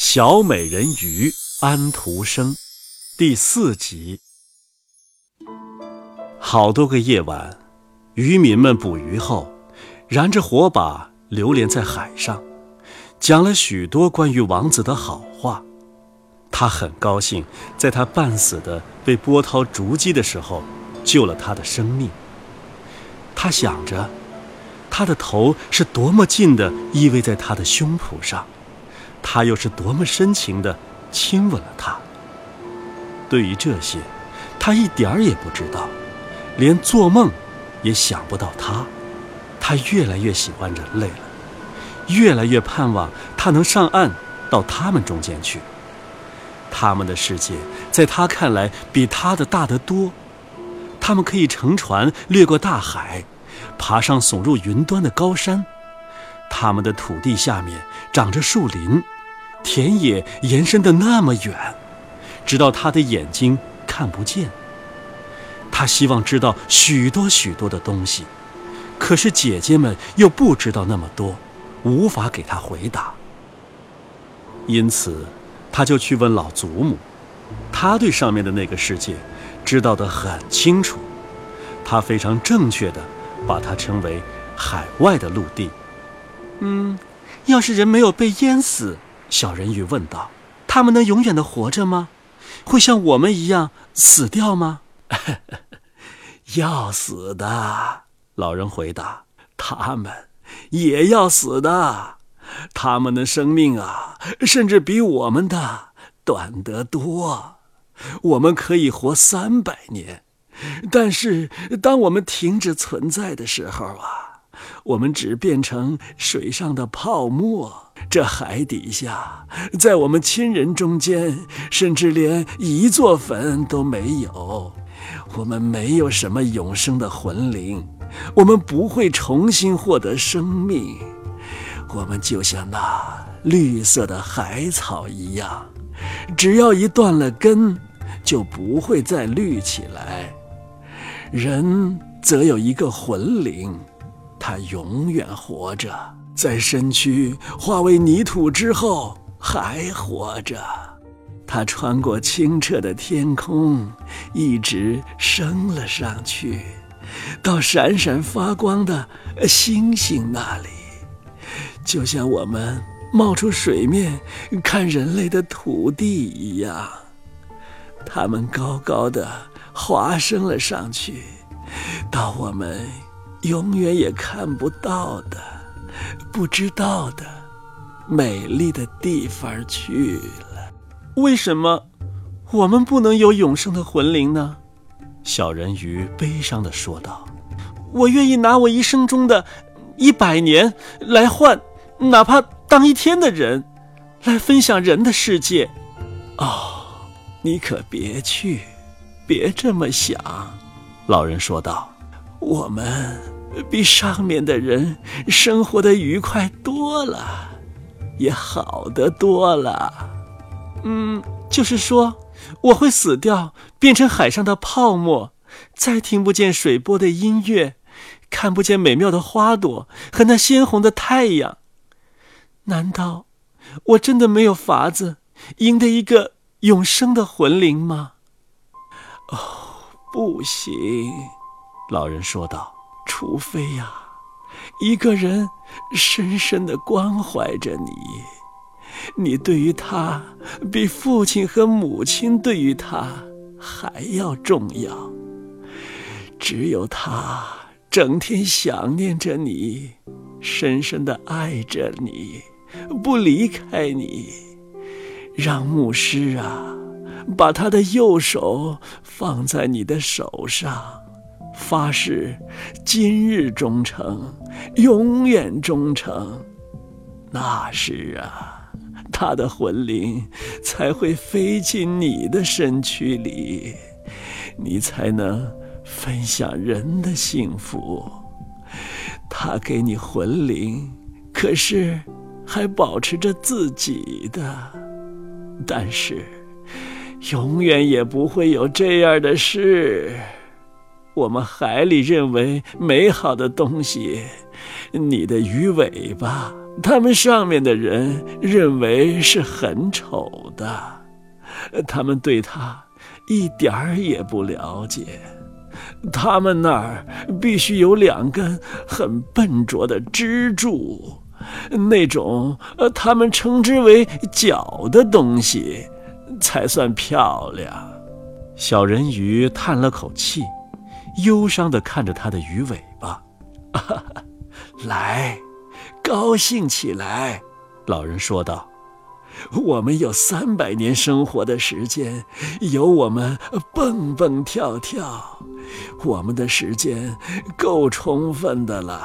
小美人鱼安徒生第四集。好多个夜晚，渔民们捕鱼后，燃着火把，流连在海上，讲了许多关于王子的好话。他很高兴，在他半死的被波涛逐击的时候，救了他的生命。他想着，他的头是多么近的依偎在他的胸脯上。他又是多么深情地亲吻了她。对于这些，他一点儿也不知道，连做梦也想不到他。他越来越喜欢人类了，越来越盼望他能上岸到他们中间去。他们的世界在他看来比他的大得多。他们可以乘船掠过大海，爬上耸入云端的高山。他们的土地下面长着树林。田野延伸的那么远，直到他的眼睛看不见。他希望知道许多许多的东西，可是姐姐们又不知道那么多，无法给他回答。因此，他就去问老祖母，他对上面的那个世界知道的很清楚。他非常正确的把它称为海外的陆地。嗯，要是人没有被淹死。小人鱼问道：“他们能永远的活着吗？会像我们一样死掉吗？”“ 要死的。”老人回答，“他们也要死的。他们的生命啊，甚至比我们的短得多。我们可以活三百年，但是当我们停止存在的时候啊，我们只变成水上的泡沫。”这海底下，在我们亲人中间，甚至连一座坟都没有。我们没有什么永生的魂灵，我们不会重新获得生命。我们就像那绿色的海草一样，只要一断了根，就不会再绿起来。人则有一个魂灵，他永远活着。在身躯化为泥土之后还活着，他穿过清澈的天空，一直升了上去，到闪闪发光的星星那里，就像我们冒出水面看人类的土地一样。他们高高的滑升了上去，到我们永远也看不到的。不知道的美丽的地方去了。为什么我们不能有永生的魂灵呢？小人鱼悲伤的说道：“我愿意拿我一生中的一百年来换，哪怕当一天的人，来分享人的世界。”哦，你可别去，别这么想。”老人说道：“我们。”比上面的人生活的愉快多了，也好得多了。嗯，就是说，我会死掉，变成海上的泡沫，再听不见水波的音乐，看不见美妙的花朵和那鲜红的太阳。难道我真的没有法子赢得一个永生的魂灵吗？哦，不行，老人说道。除非呀，一个人深深的关怀着你，你对于他比父亲和母亲对于他还要重要。只有他整天想念着你，深深的爱着你，不离开你，让牧师啊，把他的右手放在你的手上。发誓，今日忠诚，永远忠诚。那时啊，他的魂灵才会飞进你的身躯里，你才能分享人的幸福。他给你魂灵，可是还保持着自己的。但是，永远也不会有这样的事。我们海里认为美好的东西，你的鱼尾巴他们上面的人认为是很丑的，他们对他一点儿也不了解。他们那儿必须有两根很笨拙的支柱，那种呃，他们称之为脚的东西，才算漂亮。小人鱼叹了口气，忧伤地看着他的鱼尾巴。来。高兴起来，老人说道：“我们有三百年生活的时间，有我们蹦蹦跳跳，我们的时间够充分的了。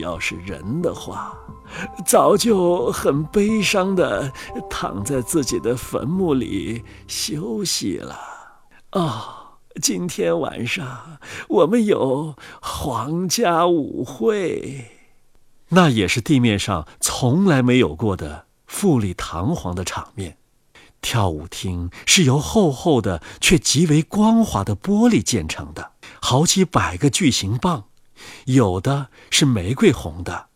要是人的话，早就很悲伤的躺在自己的坟墓里休息了。哦，今天晚上我们有皇家舞会。”那也是地面上从来没有过的富丽堂皇的场面。跳舞厅是由厚厚的却极为光滑的玻璃建成的，好几百个巨型棒，有的是玫瑰红的，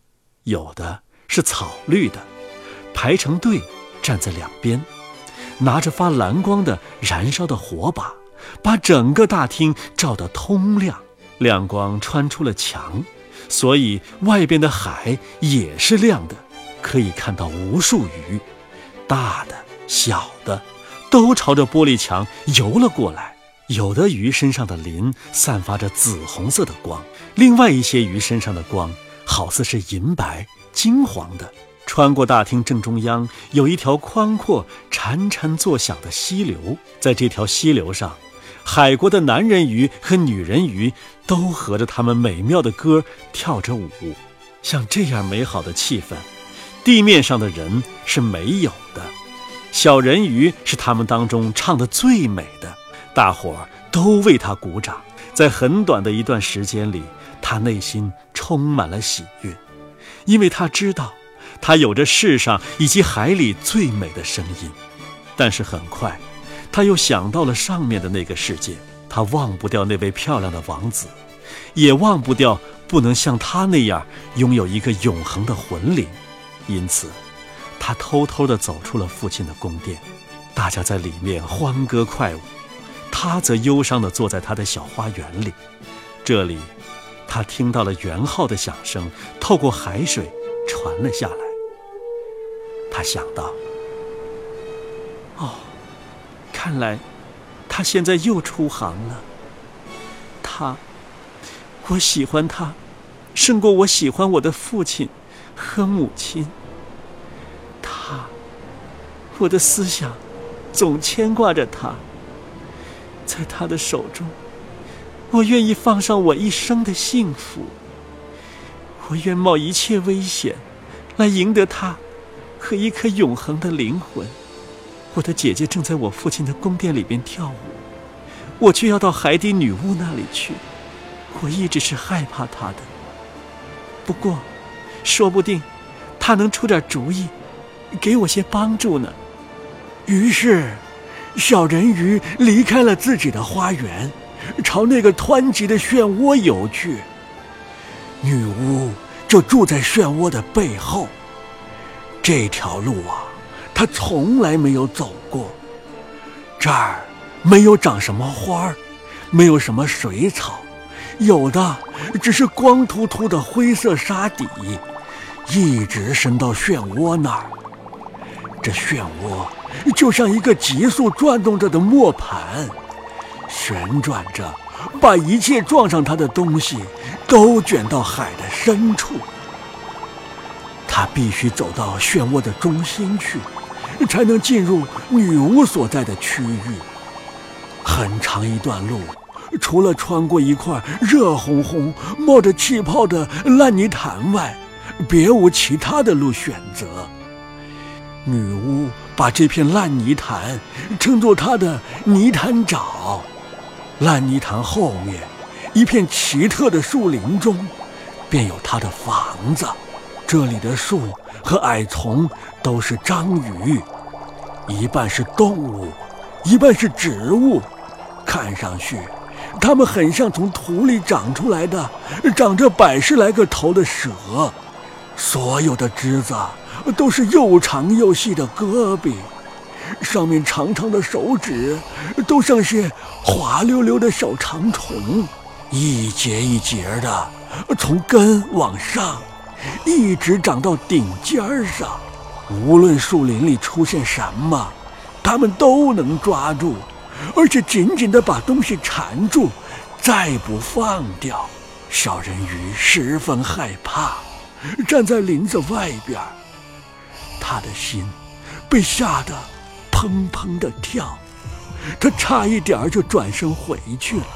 有的是草绿的，排成队站在两边，拿着发蓝光的燃烧的火把，把整个大厅照得通亮，亮光穿出了墙。所以外边的海也是亮的，可以看到无数鱼，大的、小的，都朝着玻璃墙游了过来。有的鱼身上的鳞散发着紫红色的光，另外一些鱼身上的光好似是银白、金黄的。穿过大厅正中央，有一条宽阔、潺潺作响的溪流，在这条溪流上。海国的男人鱼和女人鱼都合着他们美妙的歌跳着舞，像这样美好的气氛，地面上的人是没有的。小人鱼是他们当中唱得最美的，大伙儿都为他鼓掌。在很短的一段时间里，他内心充满了喜悦，因为他知道，他有着世上以及海里最美的声音。但是很快。他又想到了上面的那个世界，他忘不掉那位漂亮的王子，也忘不掉不能像他那样拥有一个永恒的魂灵，因此，他偷偷地走出了父亲的宫殿。大家在里面欢歌快舞，他则忧伤地坐在他的小花园里。这里，他听到了圆号的响声透过海水传了下来。他想到：“哦。”看来，他现在又出航了。他，我喜欢他，胜过我喜欢我的父亲和母亲。他，我的思想总牵挂着他。在他的手中，我愿意放上我一生的幸福。我愿冒一切危险，来赢得他和一颗永恒的灵魂。我的姐姐正在我父亲的宫殿里边跳舞，我却要到海底女巫那里去。我一直是害怕她的，不过，说不定，她能出点主意，给我些帮助呢。于是，小人鱼离开了自己的花园，朝那个湍急的漩涡游去。女巫就住在漩涡的背后。这条路啊。他从来没有走过这儿，没有长什么花儿，没有什么水草，有的只是光秃秃的灰色沙底，一直伸到漩涡那儿。这漩涡就像一个急速转动着的磨盘，旋转着，把一切撞上它的东西都卷到海的深处。他必须走到漩涡的中心去。才能进入女巫所在的区域。很长一段路，除了穿过一块热烘烘、冒着气泡的烂泥潭外，别无其他的路选择。女巫把这片烂泥潭称作她的泥潭沼。烂泥潭后面，一片奇特的树林中，便有她的房子。这里的树和矮丛都是章鱼。一半是动物，一半是植物，看上去，它们很像从土里长出来的、长着百十来个头的蛇。所有的枝子都是又长又细的胳膊，上面长长的手指都像些滑溜溜的小长虫，一节一节的从根往上，一直长到顶尖儿上。无论树林里出现什么，它们都能抓住，而且紧紧地把东西缠住，再不放掉。小人鱼十分害怕。站在林子外边，他的心被吓得砰砰的跳，他差一点就转身回去了。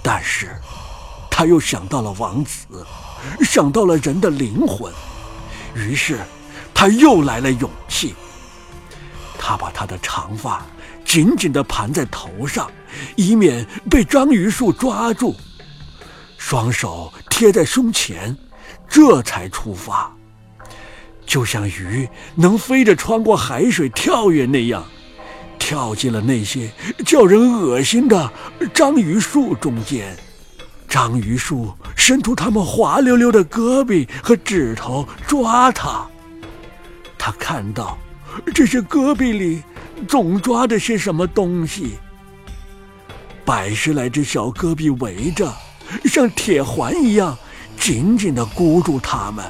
但是，他又想到了王子，想到了人的灵魂，于是他又来了勇气。他把他的长发紧紧地盘在头上，以免被章鱼树抓住，双手贴在胸前。这才出发，就像鱼能飞着穿过海水跳跃那样，跳进了那些叫人恶心的章鱼树中间。章鱼树伸出它们滑溜溜的胳膊和指头抓它，他看到这些胳膊里总抓着些什么东西，百十来只小胳膊围着，像铁环一样。紧紧地箍住他们。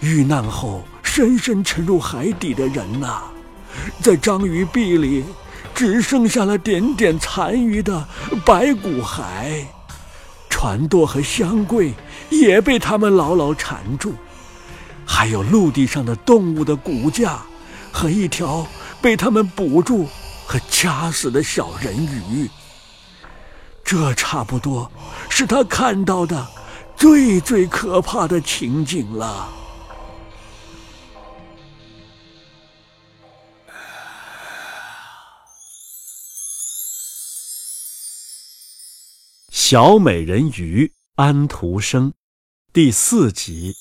遇难后深深沉入海底的人呐，在章鱼壁里只剩下了点点残余的白骨骸，船舵和箱柜也被他们牢牢缠住，还有陆地上的动物的骨架和一条被他们捕住和掐死的小人鱼。这差不多是他看到的。最最可怕的情景了。小美人鱼安徒生，第四集。